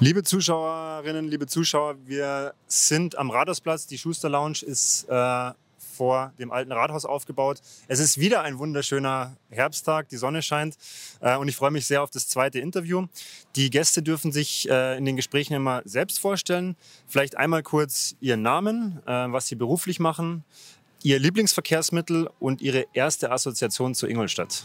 Liebe Zuschauerinnen, liebe Zuschauer, wir sind am Rathausplatz. Die Schuster Lounge ist äh, vor dem alten Rathaus aufgebaut. Es ist wieder ein wunderschöner Herbsttag, die Sonne scheint äh, und ich freue mich sehr auf das zweite Interview. Die Gäste dürfen sich äh, in den Gesprächen immer selbst vorstellen. Vielleicht einmal kurz ihren Namen, äh, was sie beruflich machen, ihr Lieblingsverkehrsmittel und ihre erste Assoziation zu Ingolstadt.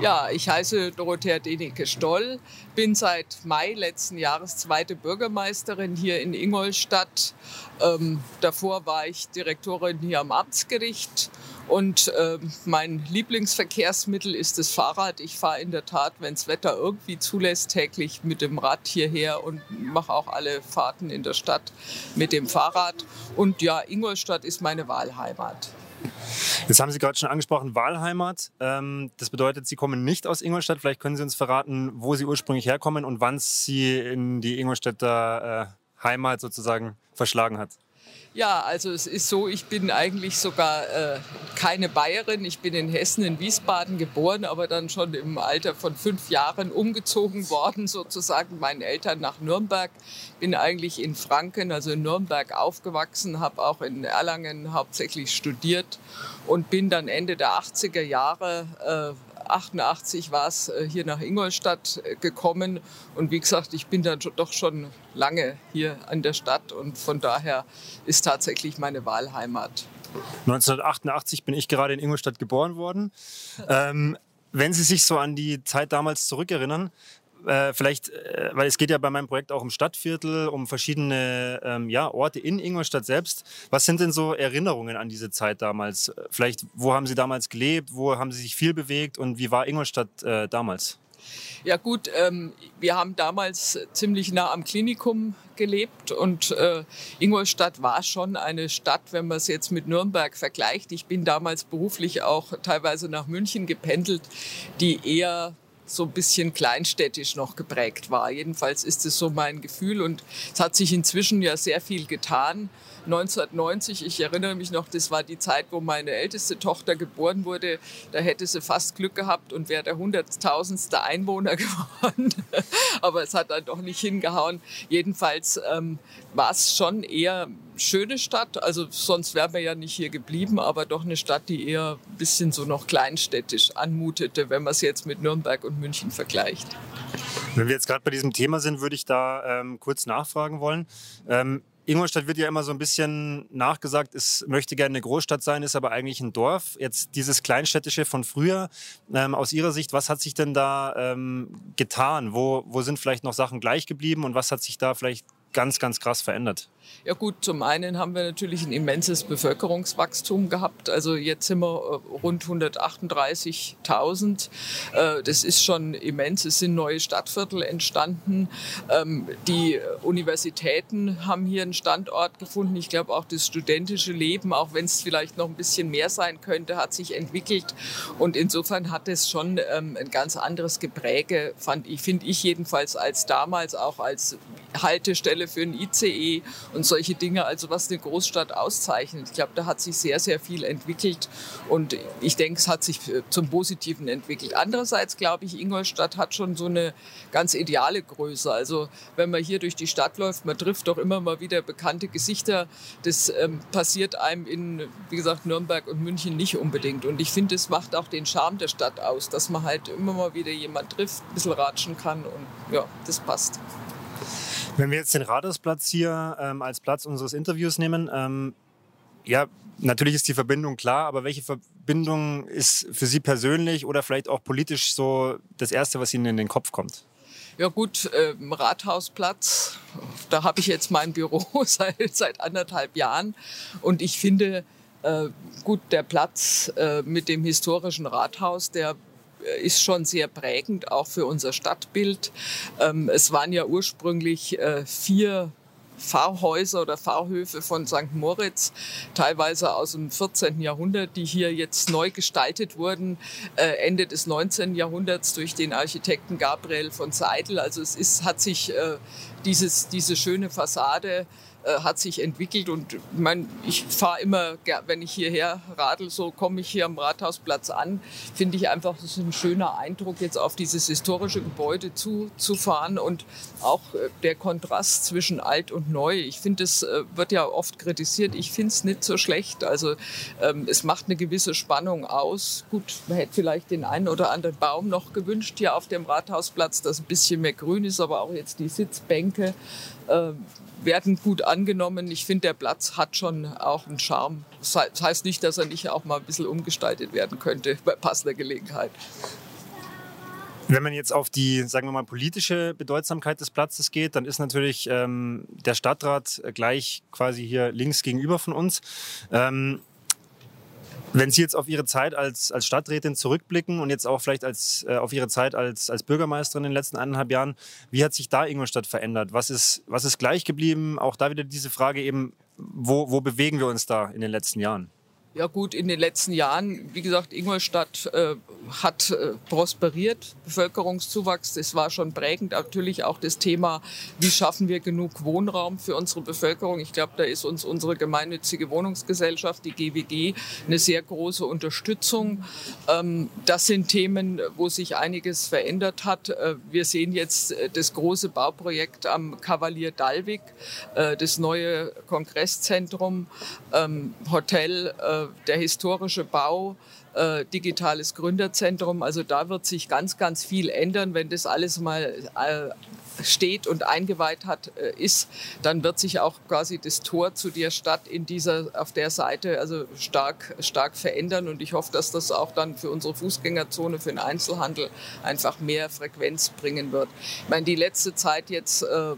Ja, ich heiße Dorothea Denike Stoll, bin seit Mai letzten Jahres zweite Bürgermeisterin hier in Ingolstadt. Ähm, davor war ich Direktorin hier am Amtsgericht und äh, mein Lieblingsverkehrsmittel ist das Fahrrad. Ich fahre in der Tat, wenn das Wetter irgendwie zulässt, täglich mit dem Rad hierher und mache auch alle Fahrten in der Stadt mit dem Fahrrad. Und ja, Ingolstadt ist meine Wahlheimat. Jetzt haben Sie gerade schon angesprochen, Wahlheimat. Ähm, das bedeutet, Sie kommen nicht aus Ingolstadt. Vielleicht können Sie uns verraten, wo Sie ursprünglich herkommen und wann Sie in die Ingolstädter äh, Heimat sozusagen verschlagen hat. Ja, also es ist so, ich bin eigentlich sogar äh, keine Bayerin. Ich bin in Hessen, in Wiesbaden geboren, aber dann schon im Alter von fünf Jahren umgezogen worden, sozusagen meinen Eltern nach Nürnberg. Bin eigentlich in Franken, also in Nürnberg aufgewachsen, habe auch in Erlangen hauptsächlich studiert und bin dann Ende der 80er Jahre äh, 88 war es hier nach Ingolstadt äh, gekommen. Und wie gesagt, ich bin dann doch schon lange hier an der Stadt und von daher ist tatsächlich meine Wahlheimat. 1988 bin ich gerade in Ingolstadt geboren worden. Ähm, wenn Sie sich so an die Zeit damals zurückerinnern, äh, vielleicht, äh, weil es geht ja bei meinem Projekt auch um Stadtviertel, um verschiedene ähm, ja, Orte in Ingolstadt selbst. Was sind denn so Erinnerungen an diese Zeit damals? Vielleicht, wo haben Sie damals gelebt? Wo haben Sie sich viel bewegt? Und wie war Ingolstadt äh, damals? Ja gut, ähm, wir haben damals ziemlich nah am Klinikum gelebt und äh, Ingolstadt war schon eine Stadt, wenn man es jetzt mit Nürnberg vergleicht. Ich bin damals beruflich auch teilweise nach München gependelt, die eher so ein bisschen kleinstädtisch noch geprägt war. Jedenfalls ist es so mein Gefühl und es hat sich inzwischen ja sehr viel getan. 1990, ich erinnere mich noch, das war die Zeit, wo meine älteste Tochter geboren wurde. Da hätte sie fast Glück gehabt und wäre der hunderttausendste Einwohner geworden. Aber es hat dann doch nicht hingehauen. Jedenfalls ähm, war es schon eher schöne Stadt. Also sonst wären wir ja nicht hier geblieben, aber doch eine Stadt, die eher ein bisschen so noch kleinstädtisch anmutete, wenn man es jetzt mit Nürnberg und München vergleicht. Wenn wir jetzt gerade bei diesem Thema sind, würde ich da ähm, kurz nachfragen wollen. Ähm, Ingolstadt wird ja immer so ein bisschen nachgesagt, es möchte gerne eine Großstadt sein, ist aber eigentlich ein Dorf. Jetzt dieses Kleinstädtische von früher, ähm, aus Ihrer Sicht, was hat sich denn da ähm, getan? Wo, wo sind vielleicht noch Sachen gleich geblieben und was hat sich da vielleicht ganz, ganz krass verändert? Ja gut, zum einen haben wir natürlich ein immenses Bevölkerungswachstum gehabt. Also jetzt sind wir äh, rund 138.000. Äh, das ist schon immens. Es sind neue Stadtviertel entstanden. Ähm, die Universitäten haben hier einen Standort gefunden. Ich glaube auch das studentische Leben, auch wenn es vielleicht noch ein bisschen mehr sein könnte, hat sich entwickelt. Und insofern hat es schon ähm, ein ganz anderes Gepräge, finde ich jedenfalls als damals, auch als Haltestelle für ein ICE und solche Dinge, also was eine Großstadt auszeichnet. Ich glaube, da hat sich sehr, sehr viel entwickelt und ich denke, es hat sich zum Positiven entwickelt. Andererseits glaube ich, Ingolstadt hat schon so eine ganz ideale Größe. Also wenn man hier durch die Stadt läuft, man trifft doch immer mal wieder bekannte Gesichter. Das ähm, passiert einem in, wie gesagt, Nürnberg und München nicht unbedingt. Und ich finde, es macht auch den Charme der Stadt aus, dass man halt immer mal wieder jemand trifft, ein bisschen ratschen kann und ja, das passt. Wenn wir jetzt den Rathausplatz hier ähm, als Platz unseres Interviews nehmen, ähm, ja, natürlich ist die Verbindung klar, aber welche Verbindung ist für Sie persönlich oder vielleicht auch politisch so das Erste, was Ihnen in den Kopf kommt? Ja gut, äh, Rathausplatz, da habe ich jetzt mein Büro seit, seit anderthalb Jahren und ich finde, äh, gut, der Platz äh, mit dem historischen Rathaus, der ist schon sehr prägend, auch für unser Stadtbild. Ähm, es waren ja ursprünglich äh, vier Pfarrhäuser oder Pfarrhöfe von St. Moritz, teilweise aus dem 14. Jahrhundert, die hier jetzt neu gestaltet wurden, äh, Ende des 19. Jahrhunderts durch den Architekten Gabriel von Seidel. Also es ist, hat sich äh, dieses, diese schöne Fassade äh, hat sich entwickelt. Und ich, mein, ich fahre immer, wenn ich hierher radel, so komme ich hier am Rathausplatz an, finde ich einfach, das ist ein schöner Eindruck, jetzt auf dieses historische Gebäude zuzufahren und auch äh, der Kontrast zwischen alt und neu. Ich finde, es äh, wird ja oft kritisiert. Ich finde es nicht so schlecht. Also ähm, es macht eine gewisse Spannung aus. Gut, man hätte vielleicht den einen oder anderen Baum noch gewünscht hier auf dem Rathausplatz, dass ein bisschen mehr grün ist, aber auch jetzt die Sitzbänke werden gut angenommen. Ich finde, der Platz hat schon auch einen Charme. Das heißt nicht, dass er nicht auch mal ein bisschen umgestaltet werden könnte bei passender Gelegenheit. Wenn man jetzt auf die, sagen wir mal, politische Bedeutsamkeit des Platzes geht, dann ist natürlich ähm, der Stadtrat gleich quasi hier links gegenüber von uns. Ähm, wenn Sie jetzt auf Ihre Zeit als, als Stadträtin zurückblicken und jetzt auch vielleicht als, äh, auf Ihre Zeit als, als Bürgermeisterin in den letzten eineinhalb Jahren, wie hat sich da Ingolstadt verändert? Was ist, was ist gleich geblieben? Auch da wieder diese Frage eben, wo, wo bewegen wir uns da in den letzten Jahren? Ja gut, in den letzten Jahren, wie gesagt, Ingolstadt äh, hat äh, prosperiert, Bevölkerungszuwachs, das war schon prägend. Natürlich auch das Thema, wie schaffen wir genug Wohnraum für unsere Bevölkerung. Ich glaube, da ist uns unsere gemeinnützige Wohnungsgesellschaft, die GWG, eine sehr große Unterstützung. Ähm, das sind Themen, wo sich einiges verändert hat. Äh, wir sehen jetzt äh, das große Bauprojekt am Kavalier Dalvik, äh, das neue Kongresszentrum, ähm, Hotel, äh, der historische Bau, äh, digitales Gründerzentrum. Also da wird sich ganz, ganz viel ändern. Wenn das alles mal äh, steht und eingeweiht hat, äh, ist, dann wird sich auch quasi das Tor zu der Stadt in dieser, auf der Seite also stark, stark verändern. Und ich hoffe, dass das auch dann für unsere Fußgängerzone, für den Einzelhandel einfach mehr Frequenz bringen wird. Ich meine, die letzte Zeit jetzt äh,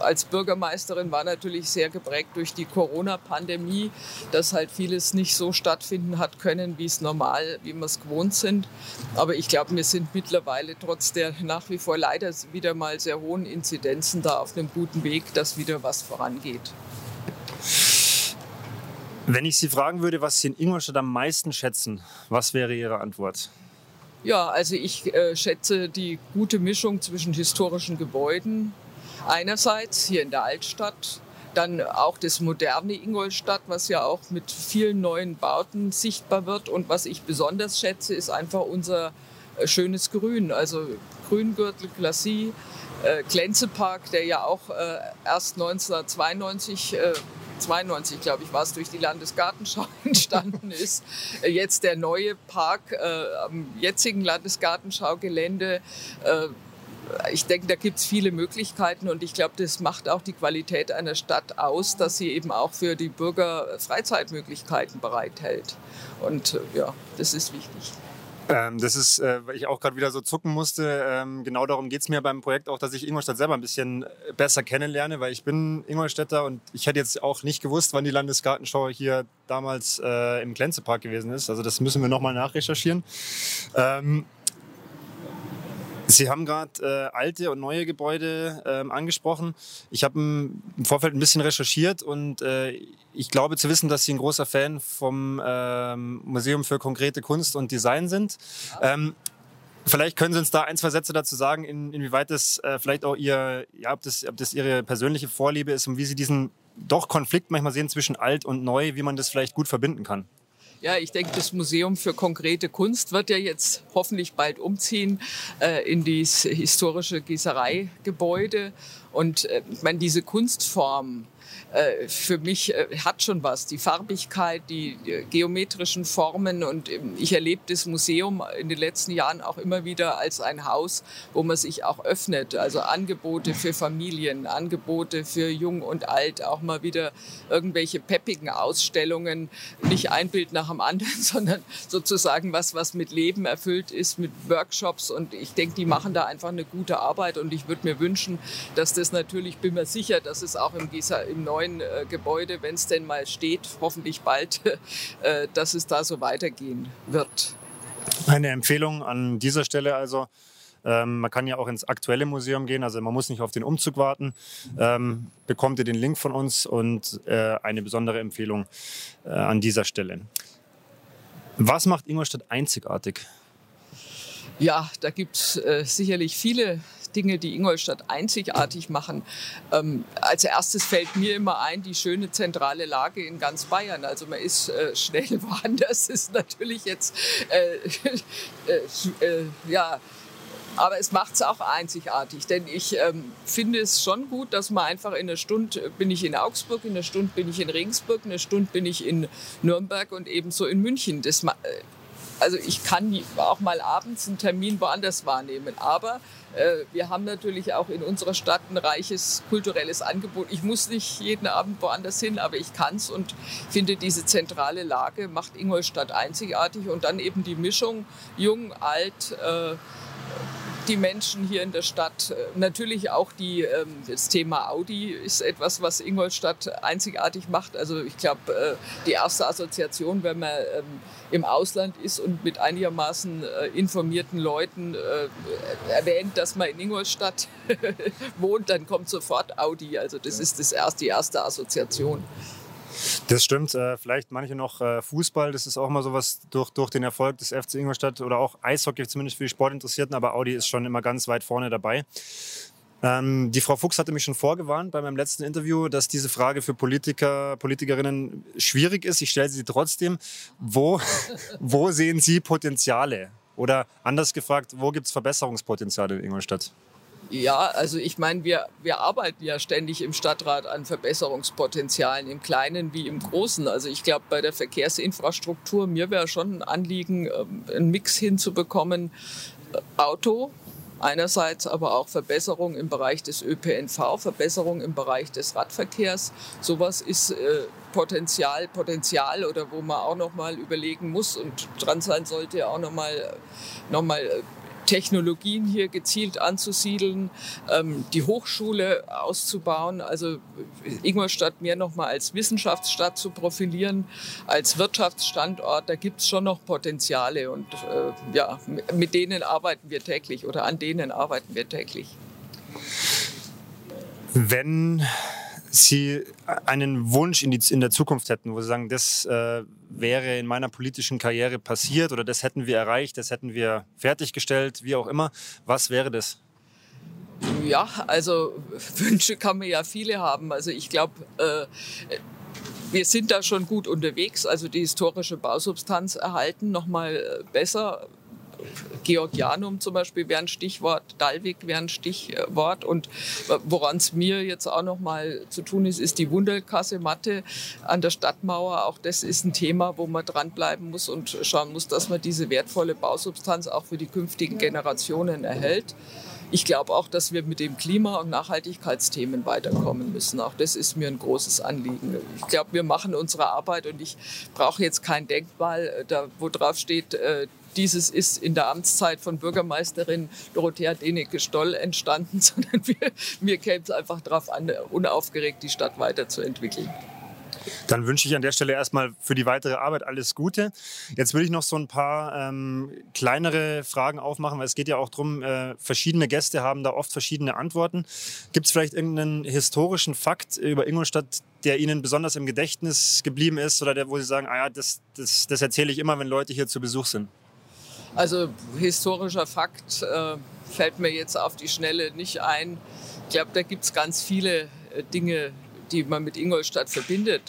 als Bürgermeisterin war natürlich sehr geprägt durch die Corona-Pandemie, dass halt vieles nicht so stattfinden hat können, wie es normal, wie wir es gewohnt sind. Aber ich glaube, wir sind mittlerweile trotz der nach wie vor leider wieder mal sehr hohen Inzidenzen da auf einem guten Weg, dass wieder was vorangeht. Wenn ich Sie fragen würde, was Sie in Ingolstadt am meisten schätzen, was wäre Ihre Antwort? Ja, also ich äh, schätze die gute Mischung zwischen historischen Gebäuden, Einerseits hier in der Altstadt, dann auch das moderne Ingolstadt, was ja auch mit vielen neuen Bauten sichtbar wird. Und was ich besonders schätze, ist einfach unser äh, schönes Grün, also Grüngürtel, Glacis, äh, Glänzepark, der ja auch äh, erst 1992 äh, 92, glaube ich, war es, durch die Landesgartenschau entstanden ist. Äh, jetzt der neue Park äh, am jetzigen Landesgartenschaugelände äh, ich denke, da gibt es viele Möglichkeiten und ich glaube, das macht auch die Qualität einer Stadt aus, dass sie eben auch für die Bürger Freizeitmöglichkeiten bereithält. Und äh, ja, das ist wichtig. Ähm, das ist, äh, weil ich auch gerade wieder so zucken musste. Ähm, genau darum geht es mir beim Projekt auch, dass ich Ingolstadt selber ein bisschen äh, besser kennenlerne, weil ich bin Ingolstädter und ich hätte jetzt auch nicht gewusst, wann die Landesgartenschau hier damals äh, im Glänzepark gewesen ist. Also das müssen wir nochmal nachrecherchieren. Ähm, Sie haben gerade äh, alte und neue Gebäude ähm, angesprochen. Ich habe im Vorfeld ein bisschen recherchiert und äh, ich glaube zu wissen, dass Sie ein großer Fan vom ähm, Museum für konkrete Kunst und Design sind. Ähm, vielleicht können Sie uns da ein, zwei Sätze dazu sagen, in, inwieweit das äh, vielleicht auch Ihr, ja, ob das, ob das Ihre persönliche Vorliebe ist und wie Sie diesen doch Konflikt manchmal sehen zwischen alt und neu, wie man das vielleicht gut verbinden kann. Ja, ich denke, das Museum für konkrete Kunst wird ja jetzt hoffentlich bald umziehen äh, in dieses historische Gießereigebäude. Und äh, ich meine, diese Kunstform, äh, für mich äh, hat schon was. Die Farbigkeit, die geometrischen Formen und ähm, ich erlebe das Museum in den letzten Jahren auch immer wieder als ein Haus, wo man sich auch öffnet. Also Angebote für Familien, Angebote für Jung und Alt, auch mal wieder irgendwelche peppigen Ausstellungen, nicht ein Bild nach dem anderen, sondern sozusagen was, was mit Leben erfüllt ist, mit Workshops und ich denke, die machen da einfach eine gute Arbeit und ich würde mir wünschen, dass das natürlich, bin mir sicher, dass es auch im, Gießer, im neuen neuen äh, Gebäude, wenn es denn mal steht, hoffentlich bald, äh, dass es da so weitergehen wird. Eine Empfehlung an dieser Stelle also. Ähm, man kann ja auch ins aktuelle Museum gehen, also man muss nicht auf den Umzug warten. Ähm, bekommt ihr den Link von uns und äh, eine besondere Empfehlung äh, an dieser Stelle. Was macht Ingolstadt einzigartig? Ja, da gibt es äh, sicherlich viele Dinge, die Ingolstadt einzigartig machen. Ähm, als erstes fällt mir immer ein, die schöne zentrale Lage in ganz Bayern. Also man ist äh, schnell woanders, ist natürlich jetzt, äh, äh, äh ja, aber es macht es auch einzigartig, denn ich ähm, finde es schon gut, dass man einfach in einer Stunde bin ich in Augsburg, in einer Stunde bin ich in Regensburg, in einer Stunde bin ich in Nürnberg und ebenso in München. Das, äh, also ich kann auch mal abends einen Termin woanders wahrnehmen, aber äh, wir haben natürlich auch in unserer Stadt ein reiches kulturelles Angebot. Ich muss nicht jeden Abend woanders hin, aber ich kann es und finde diese zentrale Lage macht Ingolstadt einzigartig und dann eben die Mischung jung, alt, äh, die Menschen hier in der Stadt. Äh, natürlich auch die, ähm, das Thema Audi ist etwas, was Ingolstadt einzigartig macht. Also ich glaube, äh, die erste Assoziation, wenn man ähm, im Ausland ist und mit einigermaßen äh, informierten Leuten erwähnt, dass man in Ingolstadt wohnt, dann kommt sofort Audi. Also das ist das erste, die erste Assoziation. Das stimmt. Äh, vielleicht manche noch äh, Fußball, das ist auch immer sowas durch, durch den Erfolg des FC Ingolstadt oder auch Eishockey, zumindest für die Sportinteressierten, aber Audi ist schon immer ganz weit vorne dabei. Ähm, die Frau Fuchs hatte mich schon vorgewarnt bei meinem letzten Interview, dass diese Frage für Politiker, Politikerinnen schwierig ist. Ich stelle sie trotzdem. Wo, wo sehen Sie Potenziale? Oder anders gefragt, wo gibt es Verbesserungspotenziale in Ingolstadt? Ja, also ich meine, wir, wir arbeiten ja ständig im Stadtrat an Verbesserungspotenzialen, im Kleinen wie im Großen. Also ich glaube, bei der Verkehrsinfrastruktur, mir wäre schon ein Anliegen, ähm, einen Mix hinzubekommen. Äh, Auto, einerseits aber auch Verbesserung im Bereich des ÖPNV, Verbesserung im Bereich des Radverkehrs. Sowas ist äh, Potenzial, Potenzial oder wo man auch noch mal überlegen muss und dran sein sollte, auch noch mal, noch mal äh, Technologien hier gezielt anzusiedeln, ähm, die Hochschule auszubauen, also Ingolstadt mehr nochmal als Wissenschaftsstadt zu profilieren, als Wirtschaftsstandort, da gibt es schon noch Potenziale und äh, ja, mit denen arbeiten wir täglich oder an denen arbeiten wir täglich. Wenn Sie einen Wunsch in, die, in der Zukunft hätten, wo Sie sagen, das äh, wäre in meiner politischen Karriere passiert oder das hätten wir erreicht, das hätten wir fertiggestellt, wie auch immer, was wäre das? Ja, also Wünsche kann man ja viele haben. Also ich glaube, äh, wir sind da schon gut unterwegs. Also die historische Bausubstanz erhalten, nochmal äh, besser Georgianum zum Beispiel wäre ein Stichwort, Dalvik wäre ein Stichwort. Und woran es mir jetzt auch noch mal zu tun ist, ist die Wunderkassematte an der Stadtmauer. Auch das ist ein Thema, wo man dranbleiben muss und schauen muss, dass man diese wertvolle Bausubstanz auch für die künftigen Generationen erhält. Ich glaube auch, dass wir mit dem Klima- und Nachhaltigkeitsthemen weiterkommen müssen. Auch das ist mir ein großes Anliegen. Ich glaube, wir machen unsere Arbeit und ich brauche jetzt kein Denkmal, da, wo drauf steht, äh, dieses ist in der Amtszeit von Bürgermeisterin Dorothea Denecke-Stoll entstanden, sondern wir, mir käme es einfach darauf an, unaufgeregt die Stadt weiterzuentwickeln. Dann wünsche ich an der Stelle erstmal für die weitere Arbeit alles Gute. Jetzt will ich noch so ein paar ähm, kleinere Fragen aufmachen, weil es geht ja auch darum, äh, verschiedene Gäste haben da oft verschiedene Antworten. Gibt es vielleicht irgendeinen historischen Fakt über Ingolstadt, der Ihnen besonders im Gedächtnis geblieben ist oder der, wo Sie sagen, ah ja, das, das, das erzähle ich immer, wenn Leute hier zu Besuch sind? Also historischer Fakt äh, fällt mir jetzt auf die Schnelle nicht ein. Ich glaube, da gibt es ganz viele äh, Dinge, die man mit Ingolstadt verbindet.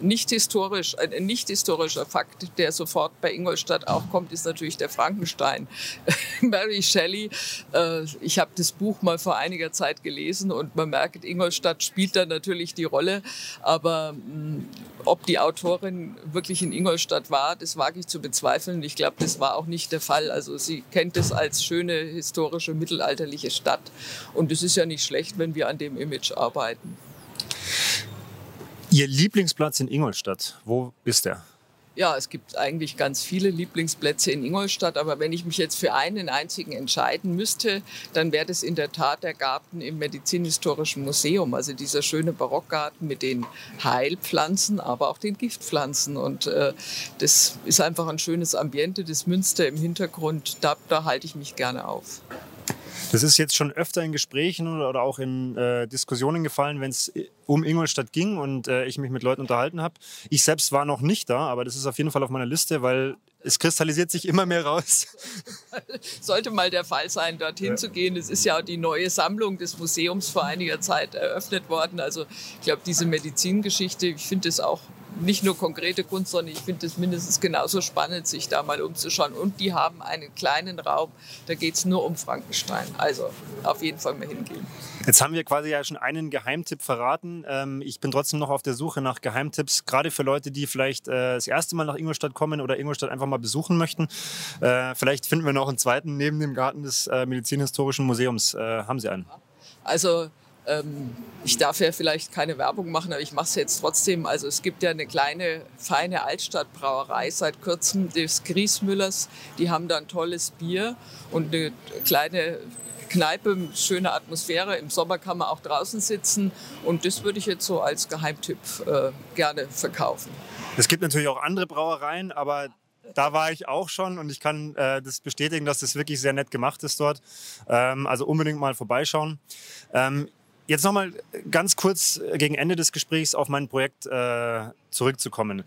Nicht historisch, ein nicht historischer Fakt, der sofort bei Ingolstadt auch kommt, ist natürlich der Frankenstein. Mary Shelley, äh, ich habe das Buch mal vor einiger Zeit gelesen und man merkt, Ingolstadt spielt da natürlich die Rolle, aber mm, ob die Autorin wirklich in Ingolstadt war, das wage ich zu bezweifeln. Ich glaube, das war auch nicht der Fall. Also sie kennt es als schöne historische mittelalterliche Stadt und es ist ja nicht schlecht, wenn wir an dem Image arbeiten. Ihr Lieblingsplatz in Ingolstadt, wo ist der? Ja, es gibt eigentlich ganz viele Lieblingsplätze in Ingolstadt, aber wenn ich mich jetzt für einen einzigen entscheiden müsste, dann wäre das in der Tat der Garten im Medizinhistorischen Museum, also dieser schöne Barockgarten mit den Heilpflanzen, aber auch den Giftpflanzen. Und äh, das ist einfach ein schönes Ambiente, das Münster im Hintergrund, da, da halte ich mich gerne auf. Das ist jetzt schon öfter in Gesprächen oder auch in äh, Diskussionen gefallen, wenn es um Ingolstadt ging und äh, ich mich mit Leuten unterhalten habe. Ich selbst war noch nicht da, aber das ist auf jeden Fall auf meiner Liste, weil es kristallisiert sich immer mehr raus. Sollte mal der Fall sein, dorthin ja. zu gehen. Es ist ja auch die neue Sammlung des Museums vor einiger Zeit eröffnet worden. Also ich glaube, diese Medizingeschichte, ich finde es auch nicht nur konkrete Kunst, sondern ich finde es mindestens genauso spannend, sich da mal umzuschauen. Und die haben einen kleinen Raum, da geht es nur um Frankenstein. Also auf jeden Fall mal hingehen. Jetzt haben wir quasi ja schon einen Geheimtipp verraten. Ähm, ich bin trotzdem noch auf der Suche nach Geheimtipps, gerade für Leute, die vielleicht äh, das erste Mal nach Ingolstadt kommen oder Ingolstadt einfach mal besuchen möchten. Äh, vielleicht finden wir noch einen zweiten neben dem Garten des äh, Medizinhistorischen Museums. haben Sie einen? Also ähm, ich darf ja vielleicht keine Werbung machen, aber ich mache es jetzt trotzdem. Also es gibt ja eine kleine, feine Altstadtbrauerei seit kurzem des Griesmüllers. Die haben da ein tolles Bier und eine kleine Kneipe, schöne Atmosphäre. Im Sommer kann man auch draußen sitzen und das würde ich jetzt so als Geheimtipp äh, gerne verkaufen. Es gibt natürlich auch andere Brauereien, aber da war ich auch schon und ich kann äh, das bestätigen, dass das wirklich sehr nett gemacht ist dort. Ähm, also unbedingt mal vorbeischauen. Ähm, Jetzt nochmal ganz kurz gegen Ende des Gesprächs auf mein Projekt äh, zurückzukommen.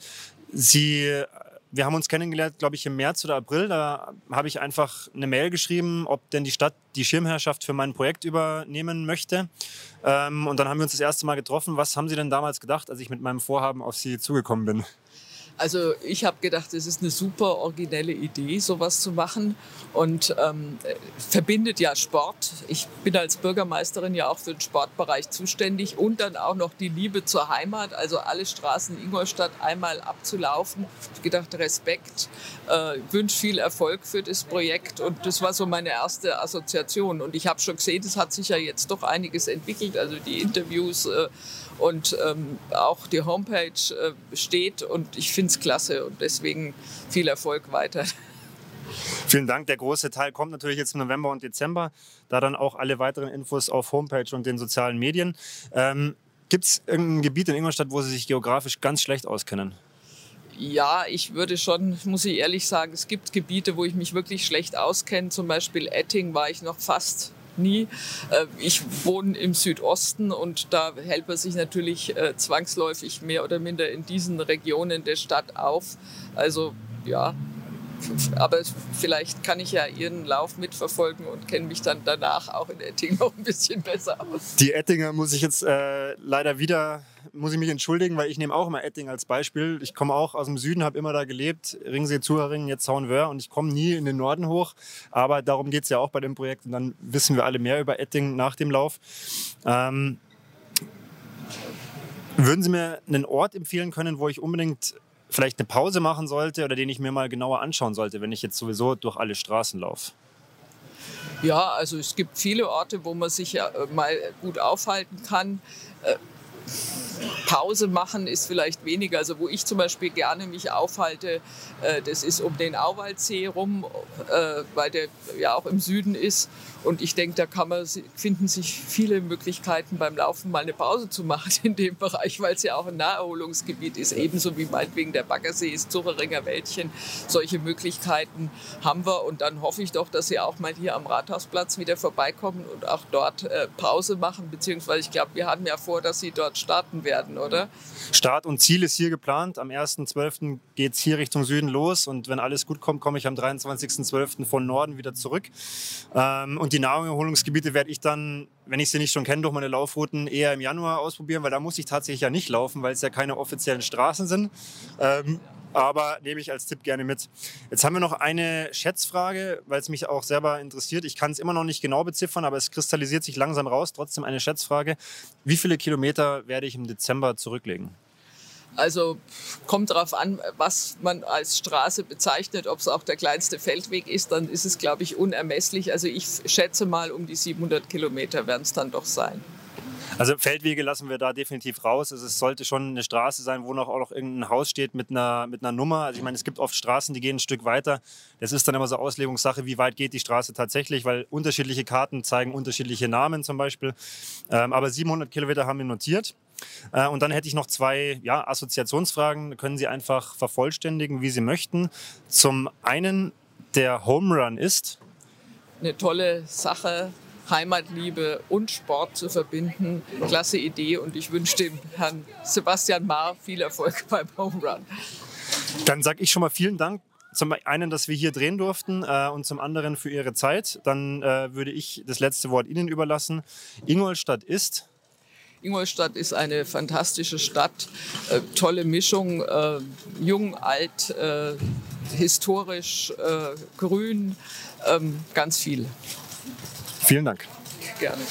Sie, wir haben uns kennengelernt, glaube ich, im März oder April. Da habe ich einfach eine Mail geschrieben, ob denn die Stadt die Schirmherrschaft für mein Projekt übernehmen möchte. Ähm, und dann haben wir uns das erste Mal getroffen. Was haben Sie denn damals gedacht, als ich mit meinem Vorhaben auf Sie zugekommen bin? Also ich habe gedacht, es ist eine super originelle Idee, sowas zu machen und ähm, verbindet ja Sport. Ich bin als Bürgermeisterin ja auch für den Sportbereich zuständig und dann auch noch die Liebe zur Heimat, also alle Straßen in Ingolstadt einmal abzulaufen. Ich gedacht, Respekt, äh, wünsche viel Erfolg für das Projekt und das war so meine erste Assoziation. Und ich habe schon gesehen, es hat sich ja jetzt doch einiges entwickelt, also die Interviews äh, und ähm, auch die Homepage äh, steht und ich finde es klasse und deswegen viel Erfolg weiter. Vielen Dank. Der große Teil kommt natürlich jetzt im November und Dezember. Da dann auch alle weiteren Infos auf Homepage und den sozialen Medien. Ähm, Gibt es irgendein Gebiet in Ingolstadt, wo Sie sich geografisch ganz schlecht auskennen? Ja, ich würde schon, muss ich ehrlich sagen, es gibt Gebiete, wo ich mich wirklich schlecht auskenne. Zum Beispiel Etting war ich noch fast nie. Äh, ich wohne im Südosten und da hält man sich natürlich äh, zwangsläufig mehr oder minder in diesen Regionen der Stadt auf. Also ja, aber vielleicht kann ich ja Ihren Lauf mitverfolgen und kenne mich dann danach auch in Etting noch ein bisschen besser aus. Die Ettinger muss ich jetzt äh, leider wieder, muss ich mich entschuldigen, weil ich nehme auch immer Etting als Beispiel. Ich komme auch aus dem Süden, habe immer da gelebt, Ringsee, Zuhöringen, jetzt Zaunwör und ich komme nie in den Norden hoch. Aber darum geht es ja auch bei dem Projekt und dann wissen wir alle mehr über Etting nach dem Lauf. Ähm, würden Sie mir einen Ort empfehlen können, wo ich unbedingt vielleicht eine Pause machen sollte oder den ich mir mal genauer anschauen sollte, wenn ich jetzt sowieso durch alle Straßen laufe? Ja, also es gibt viele Orte, wo man sich ja mal gut aufhalten kann. Äh, Pause machen ist vielleicht weniger. Also wo ich zum Beispiel gerne mich aufhalte, äh, das ist um den Auwaldsee rum, äh, weil der ja auch im Süden ist. Und ich denke, da kann man, finden sich viele Möglichkeiten beim Laufen mal eine Pause zu machen in dem Bereich, weil es ja auch ein Naherholungsgebiet ist, ebenso wie meinetwegen der Baggersee ist, Zucheringer Wäldchen. Solche Möglichkeiten haben wir und dann hoffe ich doch, dass Sie auch mal hier am Rathausplatz wieder vorbeikommen und auch dort äh, Pause machen, beziehungsweise ich glaube, wir hatten ja vor, dass Sie dort starten werden, oder? Start und Ziel ist hier geplant. Am 1.12. geht es hier Richtung Süden los und wenn alles gut kommt, komme ich am 23.12. von Norden wieder zurück. Ähm, und die Naherholungsgebiete werde ich dann, wenn ich sie nicht schon kenne, durch meine Laufrouten eher im Januar ausprobieren, weil da muss ich tatsächlich ja nicht laufen, weil es ja keine offiziellen Straßen sind. Ähm, aber nehme ich als Tipp gerne mit. Jetzt haben wir noch eine Schätzfrage, weil es mich auch selber interessiert. Ich kann es immer noch nicht genau beziffern, aber es kristallisiert sich langsam raus. Trotzdem eine Schätzfrage. Wie viele Kilometer werde ich im Dezember zurücklegen? Also kommt darauf an, was man als Straße bezeichnet. Ob es auch der kleinste Feldweg ist, dann ist es, glaube ich, unermesslich. Also ich schätze mal, um die 700 Kilometer werden es dann doch sein. Also Feldwege lassen wir da definitiv raus. Also es sollte schon eine Straße sein, wo noch auch noch irgendein Haus steht mit einer, mit einer Nummer. Also ich meine, es gibt oft Straßen, die gehen ein Stück weiter. Das ist dann immer so Auslegungssache, wie weit geht die Straße tatsächlich, weil unterschiedliche Karten zeigen unterschiedliche Namen zum Beispiel. Ähm, aber 700 Kilometer haben wir notiert. Äh, und dann hätte ich noch zwei ja, Assoziationsfragen. Können Sie einfach vervollständigen, wie Sie möchten. Zum einen, der Home Run ist. Eine tolle Sache Heimatliebe und Sport zu verbinden. Klasse Idee und ich wünsche dem Herrn Sebastian Mahr viel Erfolg beim Home Run. Dann sage ich schon mal vielen Dank. Zum einen, dass wir hier drehen durften äh, und zum anderen für Ihre Zeit. Dann äh, würde ich das letzte Wort Ihnen überlassen. Ingolstadt ist Ingolstadt ist eine fantastische Stadt, äh, tolle Mischung, äh, jung, alt, äh, historisch, äh, grün, ähm, ganz viel. Vielen Dank. Gerne.